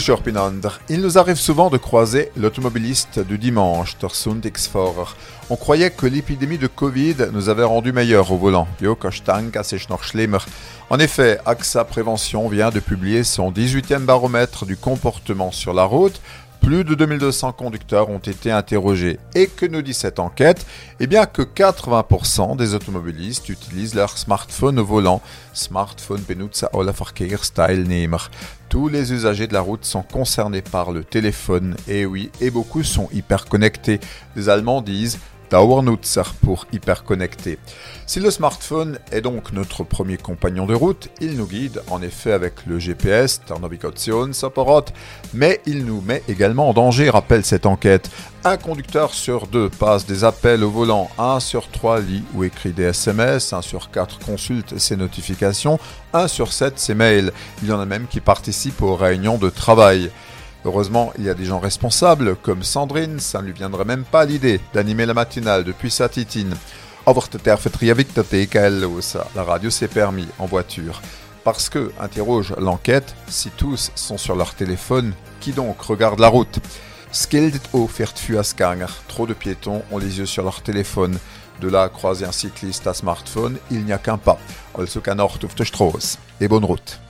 Pinander. Il nous arrive souvent de croiser l'automobiliste du dimanche, der Sonntagsfahrer. On croyait que l'épidémie de Covid nous avait rendu meilleurs au volant. En effet, AXA Prévention vient de publier son 18e baromètre du comportement sur la route plus de 2200 conducteurs ont été interrogés. Et que nous dit cette enquête? Eh bien que 80% des automobilistes utilisent leur smartphone au volant. Smartphone benutzer aller Verkehrsteilnehmer. Tous les usagers de la route sont concernés par le téléphone. Et oui, et beaucoup sont hyper connectés. Les Allemands disent pour hyper connecté. Si le smartphone est donc notre premier compagnon de route, il nous guide en effet avec le GPS, mais il nous met également en danger, rappelle cette enquête. Un conducteur sur deux passe des appels au volant, un sur trois lit ou écrit des SMS, un sur quatre consulte ses notifications, un sur sept ses mails. Il y en a même qui participent aux réunions de travail. Heureusement, il y a des gens responsables, comme Sandrine, ça ne lui viendrait même pas l'idée d'animer la matinale depuis sa titine. La radio s'est permis en voiture. Parce que, interroge l'enquête, si tous sont sur leur téléphone, qui donc regarde la route? Trop de piétons ont les yeux sur leur téléphone. De là croiser un cycliste à smartphone, il n'y a qu'un pas. Et bonne route.